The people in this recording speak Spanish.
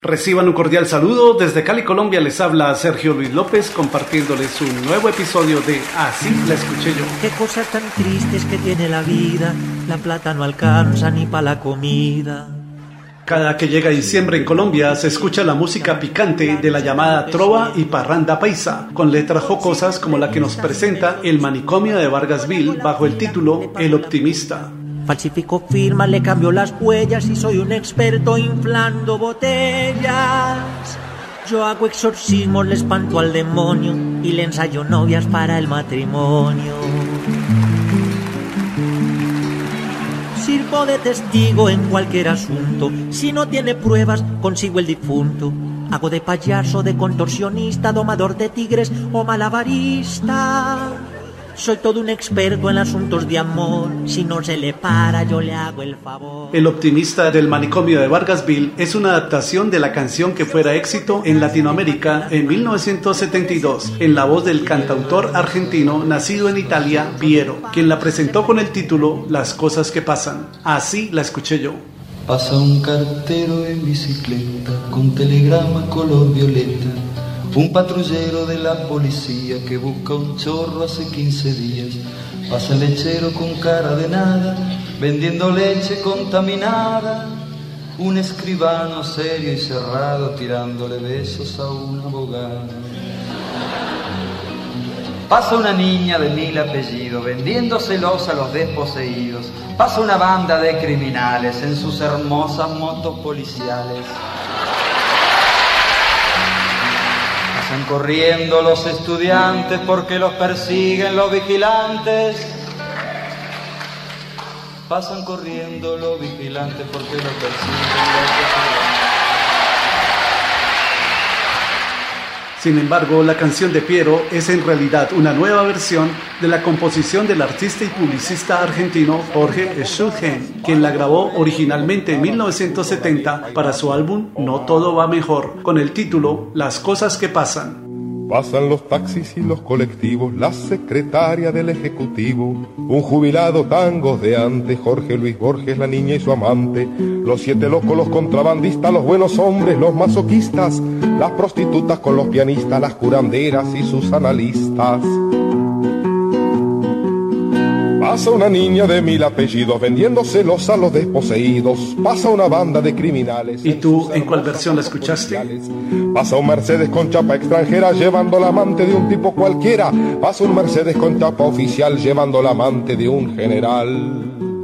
Reciban un cordial saludo. Desde Cali, Colombia, les habla Sergio Luis López compartiéndoles un nuevo episodio de Así la escuché yo. Qué cosas tan tristes que tiene la vida. La plata no alcanza ni para la comida. Cada que llega diciembre en Colombia se escucha la música picante de la llamada trova y parranda paisa, con letras jocosas como la que nos presenta el manicomio de Vargasville bajo el título El Optimista. Falsifico firma, le cambio las huellas y soy un experto inflando botellas. Yo hago exorcismos, le espanto al demonio y le ensayo novias para el matrimonio. Sirvo de testigo en cualquier asunto. Si no tiene pruebas, consigo el difunto. Hago de payaso, de contorsionista, domador de tigres o malabarista. Soy todo un experto en asuntos de amor. Si no se le para, yo le hago el favor. El optimista del manicomio de Vargasville es una adaptación de la canción que fuera éxito en Latinoamérica en 1972 en la voz del cantautor argentino nacido en Italia, Piero, quien la presentó con el título Las cosas que pasan. Así la escuché yo. Pasa un cartero en bicicleta con telegrama color violeta un patrullero de la policía que busca un chorro hace 15 días. Pasa el lechero con cara de nada, vendiendo leche contaminada. Un escribano serio y cerrado tirándole besos a un abogado. Pasa una niña de mil apellidos vendiéndoselos a los desposeídos. Pasa una banda de criminales en sus hermosas motos policiales. Corriendo los estudiantes porque los persiguen los vigilantes. Pasan corriendo los vigilantes porque los persiguen los vigilantes. Sin embargo, la canción de Piero es en realidad una nueva versión de la composición del artista y publicista argentino Jorge Schulgen, quien la grabó originalmente en 1970 para su álbum No Todo Va Mejor, con el título Las Cosas que Pasan. Pasan los taxis y los colectivos, la secretaria del Ejecutivo, un jubilado tangos de antes, Jorge Luis Borges, la niña y su amante, los siete locos, los contrabandistas, los buenos hombres, los masoquistas, las prostitutas con los pianistas, las curanderas y sus analistas. Pasa una niña de mil apellidos vendiéndoselos a los desposeídos. Pasa una banda de criminales. ¿Y tú en cuál versión la escuchaste? Pasa un Mercedes con chapa extranjera llevando la amante de un tipo cualquiera. Pasa un Mercedes con chapa oficial llevando la amante de un general.